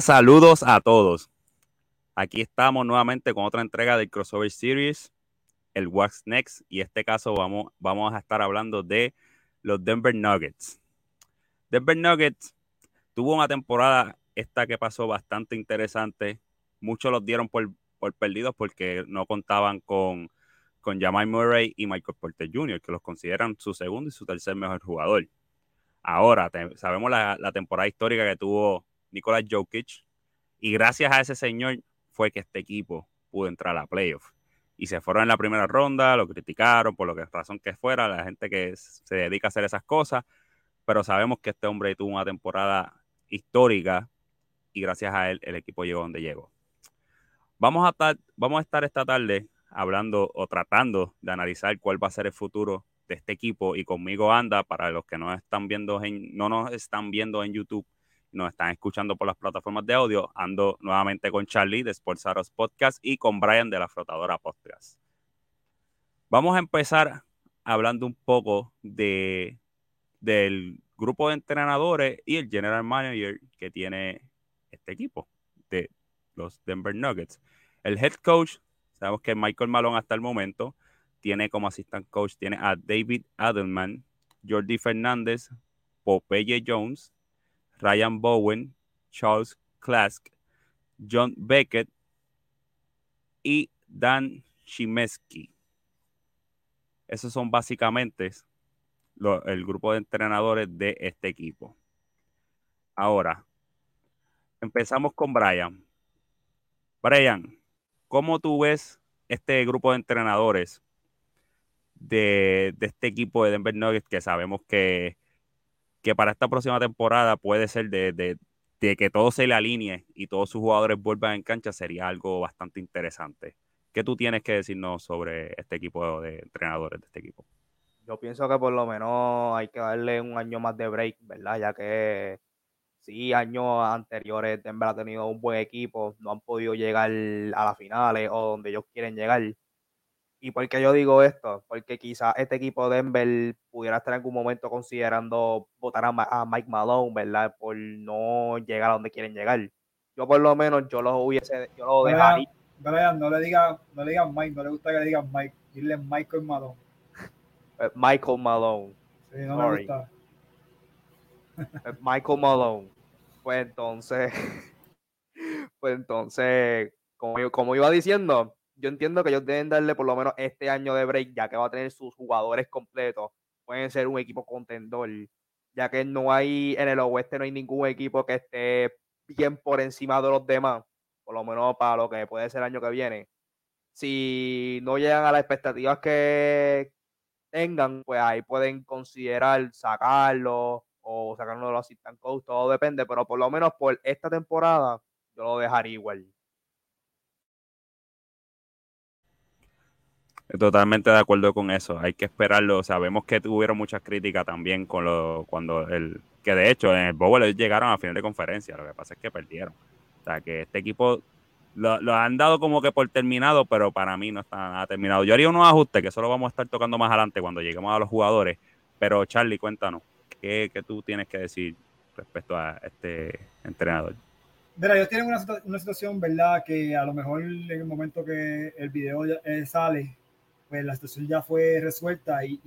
Saludos a todos. Aquí estamos nuevamente con otra entrega del Crossover Series, el What's Next, y en este caso vamos, vamos a estar hablando de los Denver Nuggets. Denver Nuggets tuvo una temporada esta que pasó bastante interesante. Muchos los dieron por, por perdidos porque no contaban con, con Jamal Murray y Michael Porter Jr., que los consideran su segundo y su tercer mejor jugador. Ahora, sabemos la, la temporada histórica que tuvo Nikola Jokic, y gracias a ese señor fue que este equipo pudo entrar a la playoff. Y se fueron en la primera ronda, lo criticaron por lo que razón que fuera, la gente que se dedica a hacer esas cosas, pero sabemos que este hombre tuvo una temporada histórica y gracias a él el equipo llegó donde llegó. Vamos a estar, vamos a estar esta tarde hablando o tratando de analizar cuál va a ser el futuro de este equipo y conmigo anda para los que no están viendo en, no nos están viendo en YouTube nos están escuchando por las plataformas de audio, ando nuevamente con Charlie de Sportsaros Podcast y con Brian de la Flotadora Podcast. Vamos a empezar hablando un poco de, del grupo de entrenadores y el general manager que tiene este equipo de los Denver Nuggets. El head coach, sabemos que Michael Malone hasta el momento tiene como assistant coach tiene a David Adelman, Jordi Fernández, Popeye Jones, Ryan Bowen, Charles Klask, John Beckett y Dan Shimeski. Esos son básicamente el grupo de entrenadores de este equipo. Ahora, empezamos con Brian. Brian, ¿cómo tú ves este grupo de entrenadores de, de este equipo de Denver Nuggets que sabemos que que para esta próxima temporada puede ser de, de- de que todo se le alinee y todos sus jugadores vuelvan en cancha, sería algo bastante interesante. ¿Qué tú tienes que decirnos sobre este equipo de entrenadores de este equipo? Yo pienso que por lo menos hay que darle un año más de break, ¿verdad? Ya que sí, años anteriores Denver ha tenido un buen equipo, no han podido llegar a las finales o donde ellos quieren llegar. ¿Y por qué yo digo esto? Porque quizás este equipo de Denver pudiera estar en algún momento considerando votar a, Ma- a Mike Malone, ¿verdad? Por no llegar a donde quieren llegar. Yo por lo menos, yo lo hubiese, yo lo dejaría. Brian, no le digas no le digas Mike, no le gusta que le digan Mike, dile Michael Malone. eh, Michael Malone. Sí, no Sorry. me gusta. eh, Michael Malone. Pues entonces, pues entonces, como, como iba diciendo, yo entiendo que ellos deben darle por lo menos este año de break, ya que va a tener sus jugadores completos. Pueden ser un equipo contendor, ya que no hay, en el oeste no hay ningún equipo que esté bien por encima de los demás, por lo menos para lo que puede ser el año que viene. Si no llegan a las expectativas que tengan, pues ahí pueden considerar sacarlo o sacarlo de los assistant coach, todo depende, pero por lo menos por esta temporada yo lo dejaría igual. Totalmente de acuerdo con eso. Hay que esperarlo. Sabemos que tuvieron muchas críticas también con lo cuando el que de hecho en el Bowl llegaron a final de conferencia. Lo que pasa es que perdieron. O sea que este equipo lo, han dado como que por terminado, pero para mí no está nada terminado. Yo haría unos ajustes que eso lo vamos a estar tocando más adelante cuando lleguemos a los jugadores. Pero Charlie, cuéntanos, ¿qué, qué tú tienes que decir respecto a este entrenador? Mira, ellos tienen una, una, situación, ¿verdad? Que a lo mejor en el momento que el video eh, sale, pues la situación ya fue resuelta y,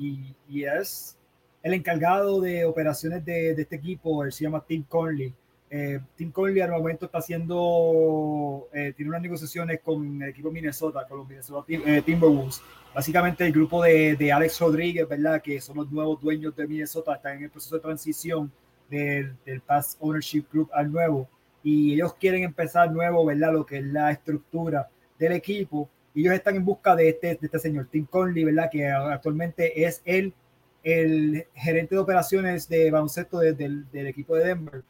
y, es el encargado de operaciones de, de, este equipo, él se llama Tim Conley. Eh, Tim Conley al momento está haciendo, eh, tiene unas negociaciones con el equipo Minnesota, con los Minnesota eh, Timberwolves. Básicamente el grupo de, de, Alex Rodríguez, ¿verdad? Que son los nuevos dueños de Minnesota, están en el proceso de transición del, del Past Ownership Group al nuevo. Y ellos quieren empezar nuevo, ¿verdad? Lo que es la estructura del equipo ellos están en busca de este, de este señor, Tim Conley, ¿verdad? Que actualmente es el, el gerente de operaciones de baloncesto del, del equipo de Denver.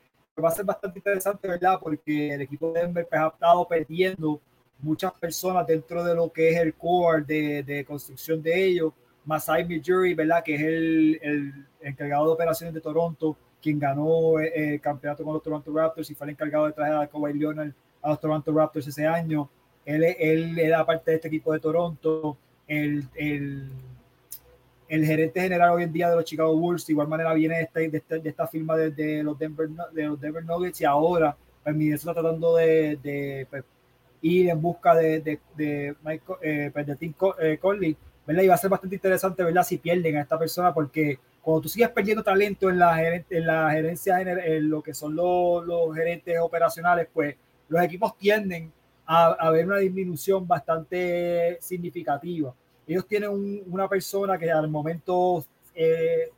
Va a ser bastante interesante, ¿verdad? Porque el equipo de Denver pues, ha estado perdiendo muchas personas dentro de lo que es el core de, de construcción de ellos. Masai Jury, ¿verdad? Que es el, el, encargado de operaciones de Toronto, quien ganó eh, el campeonato con los Toronto Raptors y fue el encargado de traer a Kawhi Leonard a los Toronto Raptors ese año. Él, él era parte de este equipo de Toronto. El, el, el, gerente general hoy en día de los Chicago Bulls, de igual manera viene de, este, de, este, de esta firma de, de, los Denver, de los Denver Nuggets y ahora pues, está tratando de, pues, ir en busca de, Michael, eh, pues, de Tim eh, Conley, ¿verdad? Y va a ser bastante interesante, ¿verdad? Si pierden a esta persona, porque cuando tú sigues perdiendo talento en la, en la gerencia, en lo que son los, los gerentes operacionales, pues los equipos tienden a, ver una disminución bastante significativa. Ellos tienen una persona que al momento eh,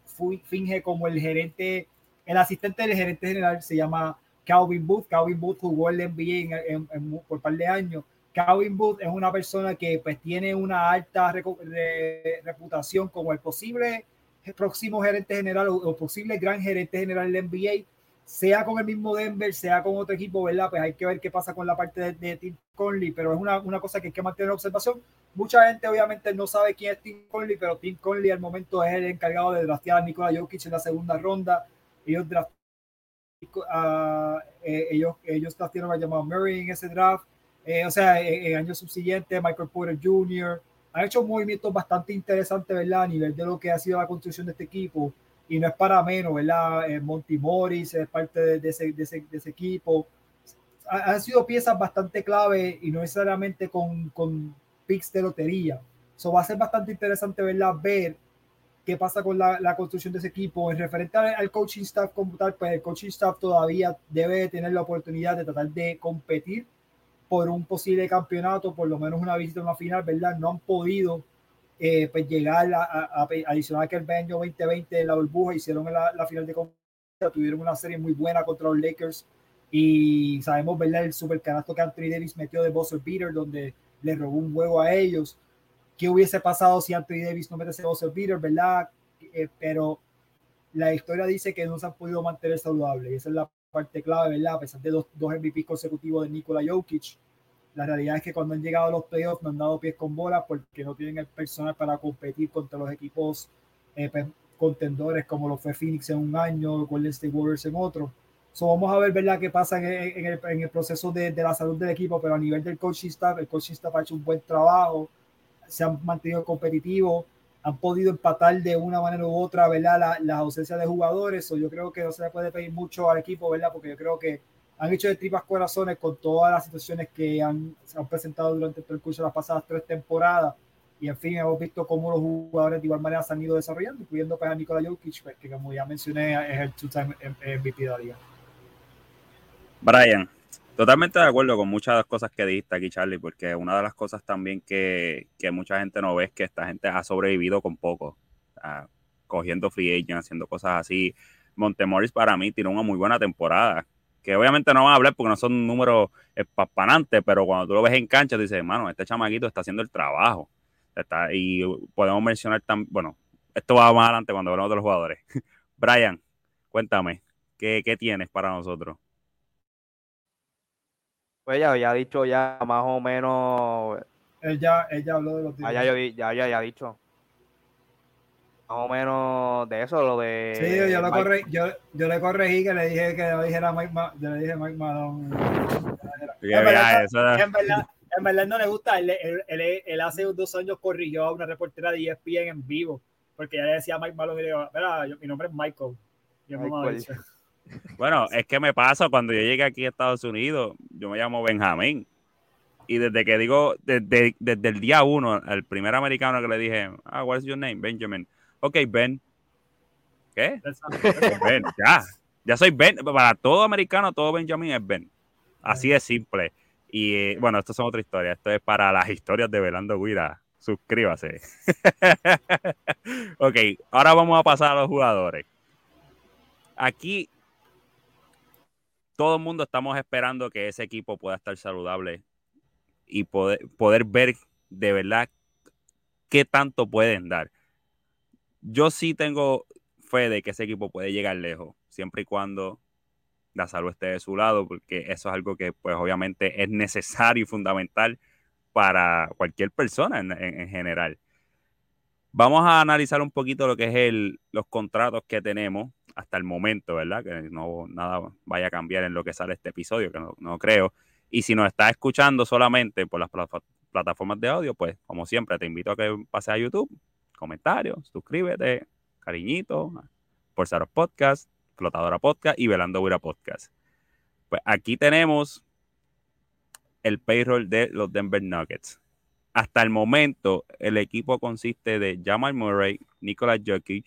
finge como el gerente, el asistente del gerente general se llama Calvin Booth. Calvin Booth jugó el NBA en, por un par de años. Calvin Booth es una persona que pues tiene una alta reputación como el posible próximo gerente general o, o posible gran gerente general del NBA sea con el mismo Denver, sea con otro equipo, ¿verdad? Pues hay que ver qué pasa con la parte de, Tim Conley, pero es una, una, cosa que hay que mantener en observación. Mucha gente obviamente no sabe quién es Tim Conley, pero Tim Conley al momento es el encargado de draftear a Nikola Jokic en la segunda ronda. Ellos uh, ellos, ellos draftearon a llamado Murray en ese draft. Eh, o sea, en, en años subsiguientes, Michael Porter Jr. ha hecho movimientos bastante interesantes, ¿verdad? A nivel de lo que ha sido la construcción de este equipo y no es para menos, ¿verdad? Eh, Monty Morris es parte de, ese, de, ese, de ese, equipo. han sido piezas bastante clave y no necesariamente con, con picks de lotería. Eso va a ser bastante interesante, ¿verdad? Ver qué pasa con la, la construcción de ese equipo. En referente al, al, coaching staff como tal, pues el coaching staff todavía debe tener la oportunidad de tratar de competir por un posible campeonato, por lo menos una visita a una final, ¿verdad? No han podido eh, pues llegar a, a, a, adicional que el año 2020 en la burbuja hicieron la, la final de conferencia, tuvieron una serie muy buena contra los Lakers y sabemos verdad el super canasto que Anthony Davis metió de Buzzer Beater donde le robó un juego a ellos. Qué hubiese pasado si Anthony Davis no mete ese Buzzer Beater verdad eh, pero la historia dice que no se han podido mantener saludables y esa es la parte clave verdad a pesar de dos, dos MVP consecutivos de Nikola Jokic la realidad es que cuando han llegado a los playoffs no han dado pies con bola porque no tienen el personal para competir contra los equipos eh, pues, contendores como lo fue Phoenix en un año, Golden State Warriors en otro. So, vamos a ver ¿verdad? qué pasa en, en, el, en el, proceso de, de, la salud del equipo, pero a nivel del coaching staff, el coaching staff ha hecho un buen trabajo, se han mantenido competitivos, han podido empatar de una manera u otra ¿verdad? La, la ausencia de jugadores. So, yo creo que no se le puede pedir mucho al equipo, ¿verdad? porque yo creo que han hecho de tripas corazones con todas las situaciones que han, se han presentado durante el curso de las pasadas tres temporadas. Y en fin, hemos visto cómo los jugadores de igual manera se han ido desarrollando, incluyendo pues, a Nikola Jokic, pues, que como ya mencioné, es el two-time MVP de la liga. Brian, totalmente de acuerdo con muchas de las cosas que dijiste aquí, Charlie, porque una de las cosas también que, mucha gente no ve es que esta gente ha sobrevivido con poco, cogiendo free agent, haciendo cosas así. Montemoris para mí tiene una muy buena temporada que obviamente no van a hablar porque no son números espampanantes, pero cuando tú lo ves en cancha, dices, hermano, este chamaquito está haciendo el trabajo. Está, y podemos mencionar también, bueno, esto va más adelante cuando hablemos de los jugadores. Brian, cuéntame, ¿qué, ¿qué, tienes para nosotros? Pues ya había dicho ya más o menos él ya habló de los Ah, ya, ya, ya, ya he dicho. Más o menos de eso, lo de. Sí, yo, lo Mike- corre- yo, yo le corregí que le dije que no dijera Mike, Ma- yo le dije Mike Malone. Que En verdad. En verdad, en verdad no le gusta. Él, él- él- él hace dos años corrigió a una reportera de ESPN en vivo porque ya le decía a Mike Malone y le digo, mira, yo- mi nombre es Michael. Yo. Bueno, es que me pasa cuando yo llegué aquí a Estados Unidos, yo me llamo Benjamín. Y desde que digo, desde, desde el día uno, al primer americano que le dije, ah, what's your name? Benjamin. Ok, Ben. ¿Qué? Ben, ya. Ya soy Ben. Para todo americano, todo Benjamin es Ben. Así de simple. Y eh, bueno, esto son otra historia. Esto es para las historias de Velando Guira. Suscríbase. ok, ahora vamos a pasar a los jugadores. Aquí todo el mundo estamos esperando que ese equipo pueda estar saludable y poder, poder ver de verdad qué tanto pueden dar. Yo sí tengo fe de que ese equipo puede llegar lejos, siempre y cuando la salud esté de su lado, porque eso es algo que pues obviamente es necesario y fundamental para cualquier persona en, en- en general. Vamos a analizar un poquito lo que es el, los contratos que tenemos hasta el momento, ¿verdad? Que no nada vaya a cambiar en lo que sale este episodio, que no, no creo. Y si nos estás escuchando solamente por las pla- plataformas de audio, pues como siempre te invito a que pases a YouTube, comentarios, suscríbete, cariñito, por Podcast, Flotadora Podcast y Velando Buira Podcast. Pues aquí tenemos el payroll de los Denver Nuggets. Hasta el momento, el equipo consiste de Jamal Murray, Nikola Jokic,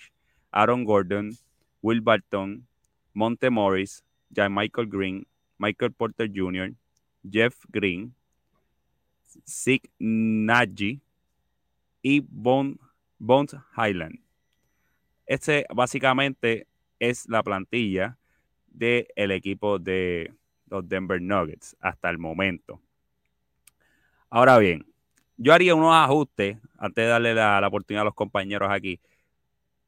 Aaron Gordon, Will Barton, Monte Morris, Michael Green, Michael Porter Jr., Jeff Green, Sig Nagy y Bon, Bones Highland. Este básicamente es la plantilla del equipo de los Denver Nuggets hasta el momento. Ahora bien, yo haría unos ajustes antes de darle la, la oportunidad a los compañeros aquí.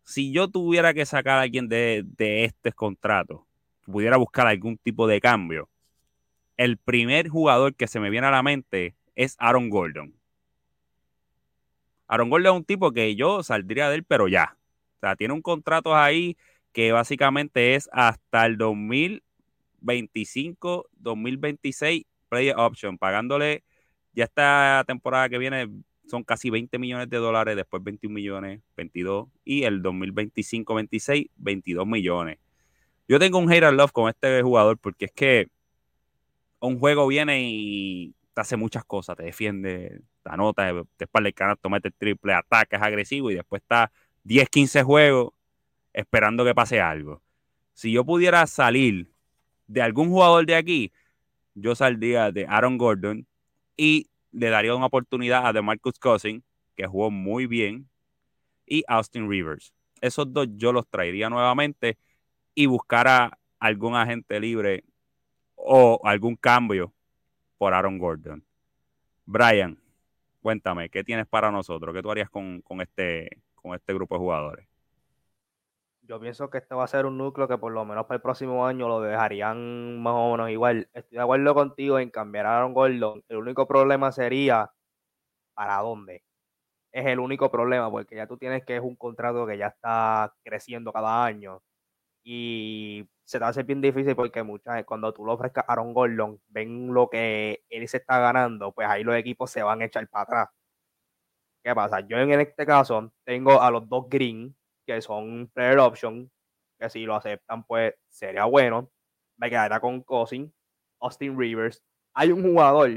Si yo tuviera que sacar a alguien de, de este contrato, pudiera buscar algún tipo de cambio, el primer jugador que se me viene a la mente es Aaron Gordon. Aaron Gordon es un tipo que yo saldría de él, pero ya. O sea, tiene un contrato ahí que básicamente es hasta el 2025, 2026 player option, pagándole ya esta temporada que viene son casi 20 millones de dólares, después 21 millones, 22 y el 2025-26 22 millones. Yo tengo un hate and love con este jugador porque es que un juego viene y te hace muchas cosas, te defiende, anota, te espalda el canasto, mete el triple, ataca, es agresivo y después está 10, 15 juegos esperando que pase algo. Si yo pudiera salir de algún jugador de aquí, yo saldría de Aaron Gordon y le daría una oportunidad a DeMarcus Cousins, que jugó muy bien, y Austin Rivers. Esos dos yo los traería nuevamente y buscara algún agente libre o algún cambio por Aaron Gordon. Brian, cuéntame, ¿qué tienes para nosotros? ¿Qué tú harías con, con este, con este grupo de jugadores? Yo pienso que este va a ser un núcleo que por lo menos para el próximo año lo dejarían más o menos igual. Estoy de acuerdo contigo en cambiar a Aaron Gordon. El único problema sería para dónde. Es el único problema porque ya tú tienes que es un contrato que ya está creciendo cada año y se te hace bien difícil porque muchas cuando tú lo ofrezcas a Aaron Gordon, ven lo que él se está ganando, pues ahí los equipos se van a echar para atrás. ¿Qué pasa? Yo en este caso tengo a los dos Green que son player option, que si lo aceptan, pues sería bueno. Me quedaría con Cousin, Austin Rivers. Hay un jugador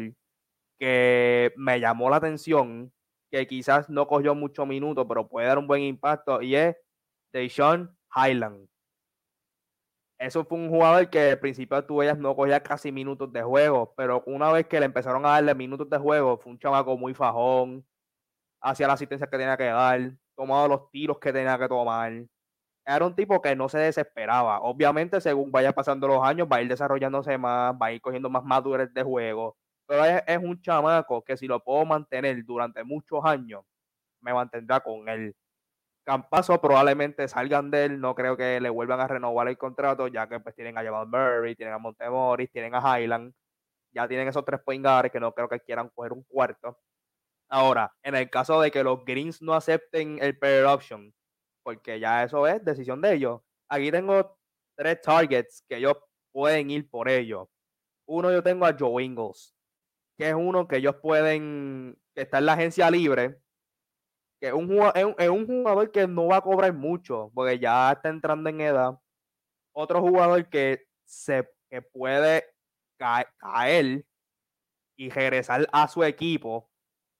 que me llamó la atención, que quizás no cogió muchos minutos, pero puede dar un buen impacto, y es Deshaun Highland. Eso fue un jugador que al principio tú veías no cogía casi minutos de juego, pero una vez que le empezaron a darle minutos de juego, fue un chamaco muy fajón, hacía la asistencia que tenía que dar, tomaba los tiros que tenía que tomar. Era un tipo que no se desesperaba. Obviamente, según vaya pasando los años, va a ir desarrollándose más, va a ir cogiendo más madurez de juego. Pero es, es un chamaco que si lo puedo mantener durante muchos años, me mantendrá con él. Campazo probablemente salgan de él, no creo que le vuelvan a renovar el contrato, ya que pues tienen a Jamal Murray, tienen a Montemoris, tienen a Highland, ya tienen esos tres point que no creo que quieran coger un cuarto. Ahora, en el caso de que los Greens no acepten el player option, porque ya eso es decisión de ellos, aquí tengo tres targets que ellos pueden ir por ellos. Uno yo tengo a Joe Ingles, que es uno que ellos pueden, que está en la agencia libre, que es un, jugador, es un jugador que no va a cobrar mucho, porque ya está entrando en edad. Otro jugador que se que puede caer y regresar a su equipo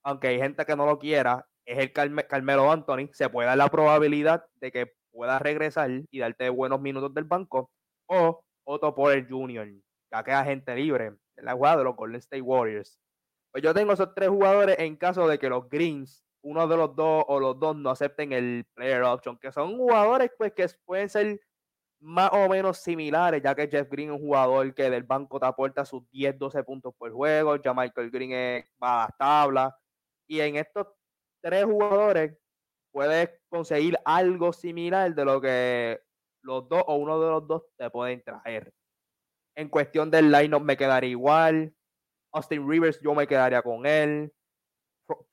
aunque hay gente que no lo quiera, es el Carmelo Anthony, se puede dar la probabilidad de que pueda regresar y darte buenos minutos del banco, o Otto Porter Jr., ya queda gente libre en la jugada de los Golden State Warriors. Pues yo tengo esos tres jugadores en caso de que los Greens, uno de los dos o los dos no acepten el player option, que son jugadores pues que pueden ser más o menos similares, ya que Jeff Green es un jugador que del banco te aporta sus 10, 12 puntos por juego, ya Michael Green va a las tablas, y en estos tres jugadores puedes conseguir algo similar de lo que los dos o uno de los dos te pueden traer. En cuestión del line-up me quedaría igual. Austin Rivers yo me quedaría con él.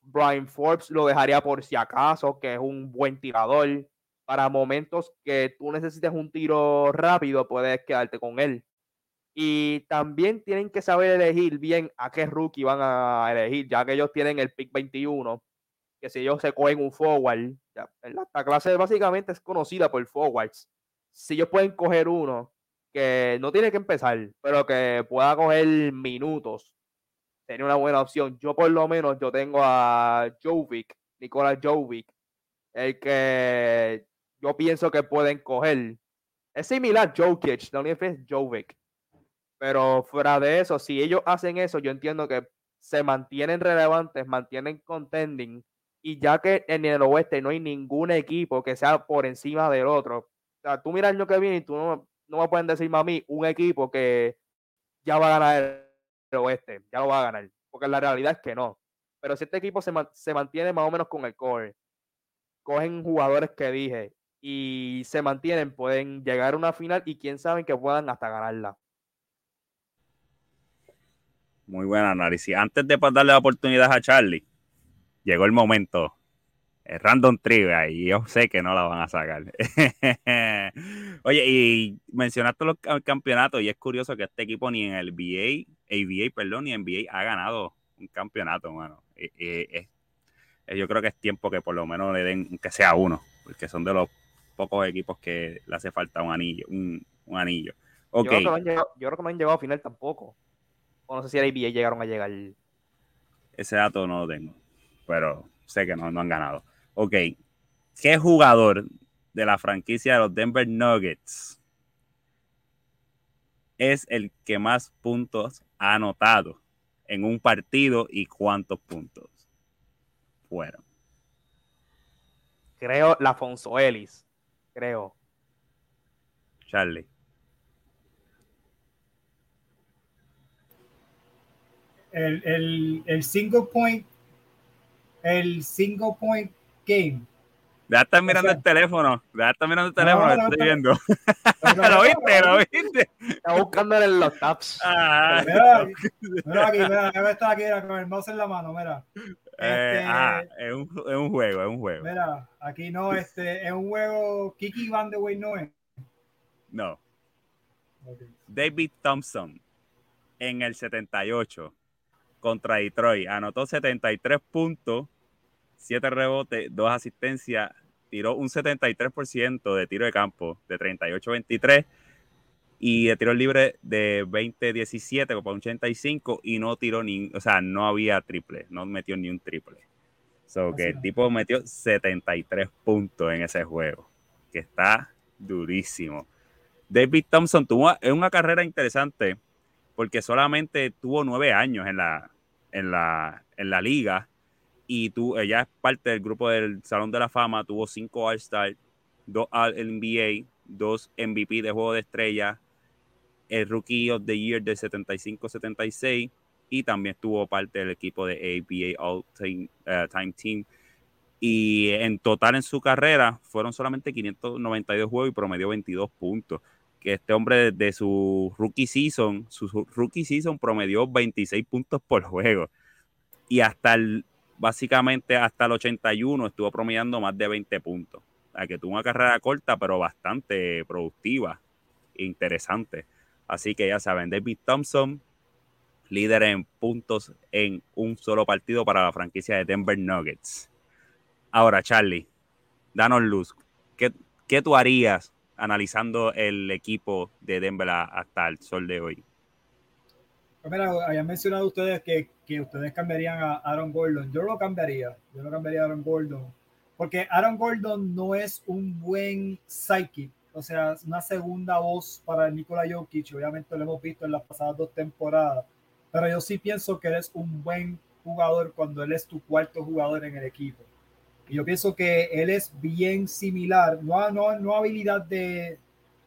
Brian Forbes lo dejaría por si acaso, que es un buen tirador. Para momentos que tú necesites un tiro rápido, puedes quedarte con él. Y también tienen que saber elegir bien a qué rookie van a elegir, ya que ellos tienen el pick 21, que si ellos se cogen un forward, ya, la clase básicamente es conocida por forwards. Si ellos pueden coger uno que no tiene que empezar, pero que pueda coger minutos, sería una buena opción. Yo por lo menos, yo tengo a Jovic, Nicolás Jovic, el que yo pienso que pueden coger. Es similar a Jokic, la única es Jovic. Pero fuera de eso, si ellos hacen eso, yo entiendo que se mantienen relevantes, mantienen contending. Y ya que en el oeste no hay ningún equipo que sea por encima del otro. O sea, tú miras año que viene y tú no, no me pueden decir a mí un equipo que ya va a ganar oeste, ya lo va a ganar. Porque la realidad es que no. Pero si este equipo se, se mantiene más o menos con el core, cogen jugadores que dije y se mantienen, pueden llegar a una final y quién sabe que puedan hasta ganarla. Muy buen análisis. Antes de darle la oportunidad a Charlie, llegó el momento. El random trivia y yo sé que no la van a sacar. Oye, y mencionaste los campeonatos y es curioso que este equipo ni en el BA, ABA, perdón, en NBA ha ganado un campeonato, mano. yo creo que es tiempo que por lo menos le den que sea uno, porque son de los pocos equipos que le hace falta un anillo, un, anillo. Okay. Yo, creo que no han llegado a final tampoco. O no sé si el ABA llegaron a llegar. Ese dato no lo tengo, pero sé que no, no han ganado. Ok, ¿qué jugador de la franquicia de los Denver Nuggets es el que más puntos ha anotado en un partido y cuántos puntos fueron? Creo Lafonso Ellis, creo. Charlie. el, el, el single point, el single point game. Ya estás mirando el teléfono, ya estás mirando el teléfono, no, estoy viendo. lo viste, lo viste. Está buscando en los tabs. Ah. Mira, mira aquí, mira, me está aquí con el mouse en la mano, mira. Eh, este, ah, es un, es un juego, es un juego. Mira, aquí no, este, es un juego, Kiki Van de Way no es. No. Okay. David Thompson en el 78 contra Detroit. Anotó 73 puntos, 7 rebotes, 2 asistencias, tiró un 73% de tiro de campo, de 38-23, y de tiro libre de 20-17 para 85, y no tiró ni, o sea, no había triple, no metió ni un triple. So que el tipo metió 73 puntos en ese juego, que está durísimo. David Thompson tuvo una carrera interesante porque solamente tuvo nueve años en la, en la, en la liga y tú, ella es parte del grupo del Salón de la Fama, tuvo cinco All-Star, dos All-NBA, dos MVP de Juego de Estrella, el Rookie of the Year del 75-76 y también estuvo parte del equipo de ABA All Time, eh, Time Team. Y en total en su carrera fueron solamente 592 juegos y promedió 22 puntos que este hombre de su rookie season, su rookie season promedió 26 puntos por juego. Y hasta el básicamente hasta el 81 estuvo promediando más de 20 puntos. Sea, que tuvo una carrera corta, pero bastante productiva e interesante. Así que ya saben, David Thompson, líder en puntos en un solo partido para la franquicia de Denver Nuggets. Ahora, Charlie, danos luz. ¿Qué, qué tú harías analizando el equipo de Denver hasta el sol de hoy? Mira, habían mencionado ustedes que, que, ustedes cambiarían a Aaron Gordon. Yo lo cambiaría. Yo lo cambiaría a Aaron Gordon. Porque Aaron Gordon no es un buen psychic. O sea, una segunda voz para Nikola Jokic. Obviamente lo hemos visto en las pasadas dos temporadas. Pero yo sí pienso que él es un buen jugador cuando él es tu cuarto jugador en el equipo. Y yo pienso que él es bien similar, no, no, no habilidad de,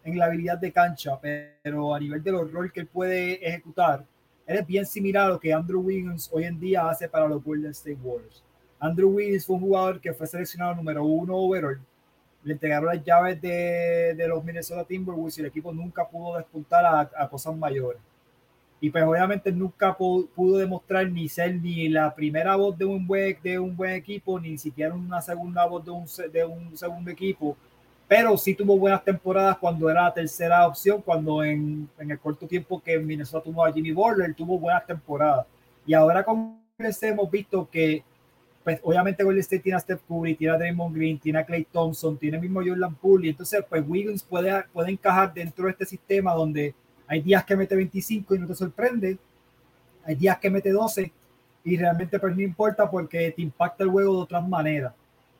en la habilidad de cancha, pero a nivel de los roles que él puede ejecutar, él es bien similar a lo que Andrew Wiggins hoy en día hace para los Golden State Warriors. Andrew Wiggins fue un jugador que fue seleccionado número uno overall. Le entregaron las llaves de, de los Minnesota Timberwolves y el equipo nunca pudo despuntar a, a cosas mayores y pues obviamente nunca pudo, demostrar ni ser ni la primera voz de un buen, de un buen equipo, ni siquiera una segunda voz de un, de un segundo equipo, pero sí tuvo buenas temporadas cuando era la tercera opción, cuando en, en el corto tiempo que Minnesota tuvo a Jimmy Butler, tuvo buenas temporadas. Y ahora con este hemos visto que pues obviamente Golden State tiene a Steph Curry, tiene a Draymond Green, tiene a Clay Thompson, tiene mismo Jordan Poole, y entonces pues Wiggins puede, puede encajar dentro de este sistema donde hay días que mete 25 y no te sorprende. Hay días que mete 12 y realmente pues no importa porque te impacta el juego de otras maneras.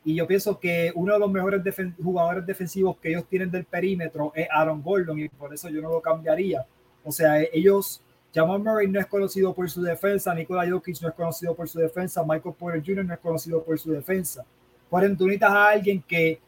Y yo pienso que uno de los mejores jugadores defensivos que ellos tienen del perímetro es Aaron Gordon y por eso yo no lo cambiaría. O sea, ellos, Jamal Murray no es conocido por su defensa, Nikola Jokic no es conocido por su defensa, Michael Porter Jr. no es conocido por su defensa. Por ejemplo, necesitas a alguien que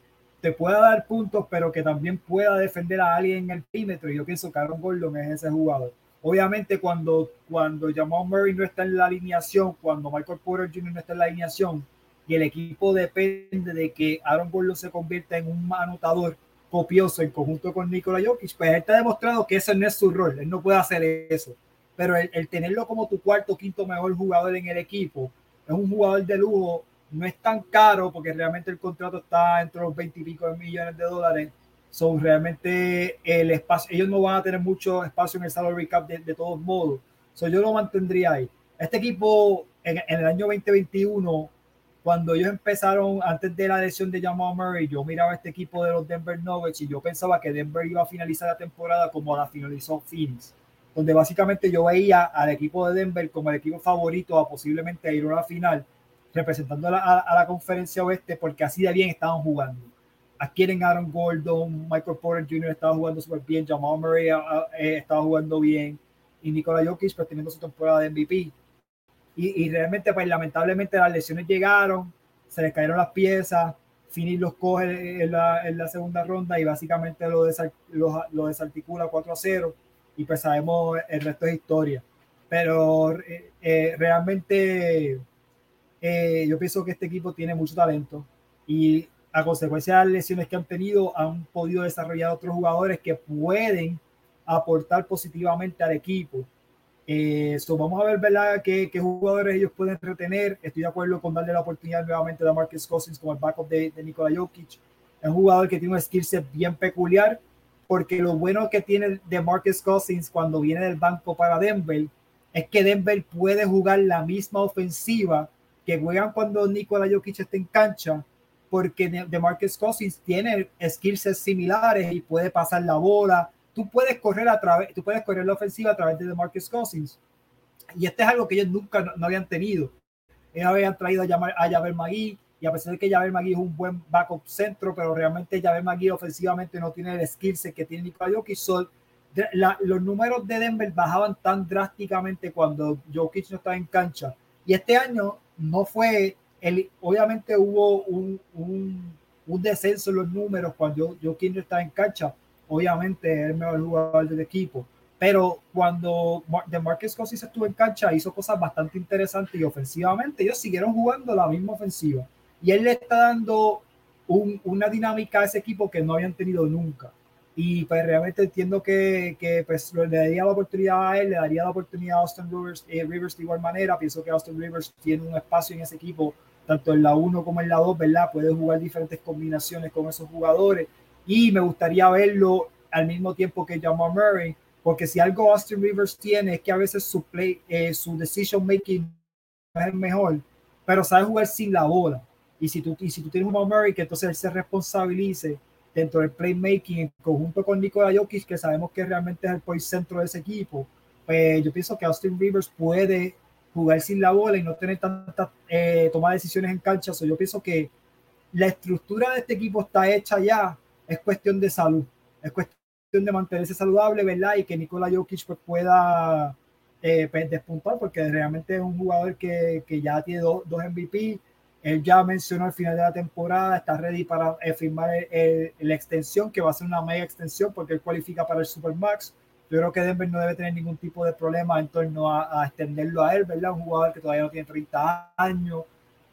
te pueda dar puntos, pero que también pueda defender a alguien en el perímetro. Y yo pienso que Aaron Gordon es ese jugador. Obviamente, cuando, cuando Jamal Murray no está en la alineación, cuando Michael Porter Jr. no está en la alineación, y el equipo depende de que Aaron Gordon se convierta en un anotador copioso en conjunto con Nikola Jokic, pues él te ha demostrado que ese no es su rol, él no puede hacer eso. Pero el, el tenerlo como tu cuarto quinto mejor jugador en el equipo, es un jugador de lujo no es tan caro porque realmente el contrato está entre los 20 y pico de millones de dólares. Son realmente el espacio, ellos no van a tener mucho espacio en el salary cap de, todos modos. So, yo lo mantendría ahí. Este equipo en, el año 2021, cuando ellos empezaron, antes de la lesión de Jamal Murray, yo miraba este equipo de los Denver Nuggets y yo pensaba que Denver iba a finalizar la temporada como la finalizó Phoenix, donde básicamente yo veía al equipo de Denver como el equipo favorito a posiblemente ir a la final representando a la, conferencia oeste porque así de bien estaban jugando. Adquieren Aaron Gordon, Michael Porter Jr. estaba jugando súper bien, Jamal Murray ah, ah, eh, estaba jugando bien y Nikola Jokic pues teniendo su temporada de MVP. Y, realmente pues lamentablemente las lesiones llegaron, se les cayeron las piezas, Fini los coge en la, en la, segunda ronda y básicamente lo, lo, desarticula 4 a 0 y pues sabemos el resto es historia. Pero eh, eh, realmente eh, yo pienso que este equipo tiene mucho talento y a consecuencia de las lesiones que han tenido, han podido desarrollar otros jugadores que pueden aportar positivamente al equipo. Eh, vamos a ver, ¿verdad?, qué, jugadores ellos pueden retener. Estoy de acuerdo con darle la oportunidad nuevamente a Marcus Cousins como el backup de, de Nikola Jokic. Es un jugador que tiene un skill set bien peculiar, porque lo bueno que tiene de Marcus Cousins cuando viene del banco para Denver es que Denver puede jugar la misma ofensiva que juegan cuando Nikola Jokic está en cancha, porque de Marcus Cousins tiene skills similares y puede pasar la bola. Tú puedes correr a través, tú puedes correr la ofensiva a través de Marcus Cousins. Y este es algo que ellos nunca no, habían tenido. Ellos habían traído a, llamar, a Javier Magui, y a pesar de que Javier Magui es un buen backup centro, pero realmente Javier Magui ofensivamente no tiene el skills que tiene Nikola Jokic. los números de Denver bajaban tan drásticamente cuando Jokic no estaba en cancha. Y este año no fue, el, obviamente hubo un, un, un, descenso en los números cuando yo, yo estaba en cancha, obviamente es el mejor jugador del equipo, pero cuando de Marcus Cousins estuvo en cancha hizo cosas bastante interesantes y ofensivamente ellos siguieron jugando la misma ofensiva y él le está dando un, una dinámica a ese equipo que no habían tenido nunca. Y pues realmente entiendo que, que pues, le daría la oportunidad a él, le daría la oportunidad a Austin Rivers, eh, Rivers de igual manera. Pienso que Austin Rivers tiene un espacio en ese equipo, tanto en la 1 como en la 2, ¿verdad? Puede jugar diferentes combinaciones con esos jugadores. Y me gustaría verlo al mismo tiempo que Jamal Murray, porque si algo Austin Rivers tiene es que a veces su play, eh, su decision making no es el mejor, pero sabe jugar sin la bola. Y si tú, y si tú tienes un Murray que entonces él se responsabilice dentro del playmaking en conjunto con Nikola Jokic, que sabemos que realmente es el point centro de ese equipo, pues yo pienso que Austin Rivers puede jugar sin la bola y no tener tanta eh, toma de decisiones en cancha. So, yo pienso que la estructura de este equipo está hecha ya, es cuestión de salud, es cuestión de mantenerse saludable, ¿verdad? Y que Nikola Jokic pues, pueda eh, pues, despuntar, porque realmente es un jugador que, que ya tiene dos MVP, él ya mencionó al final de la temporada, está ready para eh, firmar la extensión, que va a ser una mega extensión porque él cualifica para el Supermax. Yo creo que Denver no debe tener ningún tipo de problema en torno a, a, extenderlo a él, ¿verdad? Un jugador que todavía no tiene 30 años,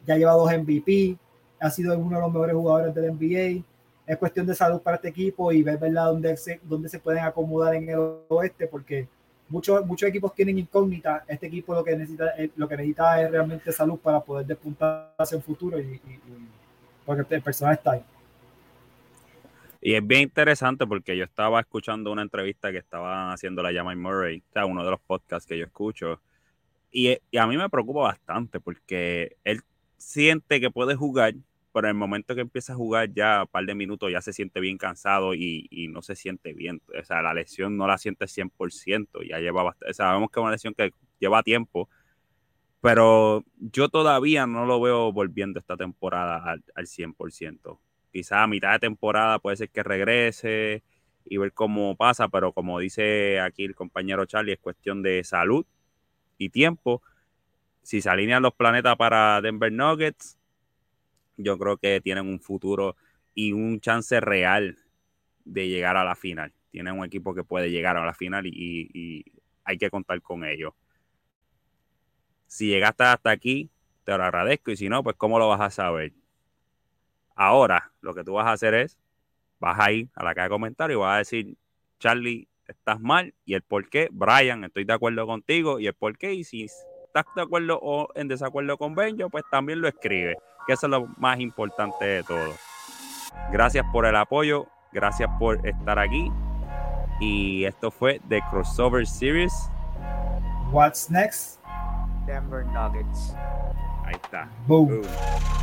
ya lleva dos MVP, ha sido uno de los mejores jugadores del NBA. Es cuestión de salud para este equipo y ver, ¿verdad?, dónde se, dónde se pueden acomodar en el oeste, porque muchos, muchos equipos tienen incógnita. Este equipo lo que necesita, eh, lo que necesita es realmente salud para poder despuntar hacia el futuro y, y, y porque el personal está ahí. Y es bien interesante porque yo estaba escuchando una entrevista que estaban haciendo la llama Murray, o sea, uno de los podcasts que yo escucho, y, y, a mí me preocupa bastante porque él siente que puede jugar, pero en el momento que empieza a jugar ya un par de minutos ya se siente bien cansado y, y, no se siente bien. O sea, la lesión no la siente 100%, ya lleva bastante, sabemos que es una lesión que lleva tiempo, pero yo todavía no lo veo volviendo esta temporada al, al 100%. Quizá a mitad de temporada puede ser que regrese y ver cómo pasa, pero como dice aquí el compañero Charlie, es cuestión de salud y tiempo. Si se alinean los planetas para Denver Nuggets, yo creo que tienen un futuro y un chance real de llegar a la final. Tienen un equipo que puede llegar a la final y, hay que contar con ellos. Si llegaste hasta aquí, te lo agradezco y si no, pues ¿cómo lo vas a saber? Ahora, lo que tú vas a hacer es, vas a ir a la caja de comentarios y vas a decir, Charlie, estás mal y el por qué. Brian, estoy de acuerdo contigo y el por qué. Y si estás de acuerdo o en desacuerdo con Benjo, pues también lo escribe, que eso es lo más importante de todo. Gracias por el apoyo, gracias por estar aquí. Y esto fue The Crossover Series. What's next? Denver Nuggets. Ahí está. Boom. Boom.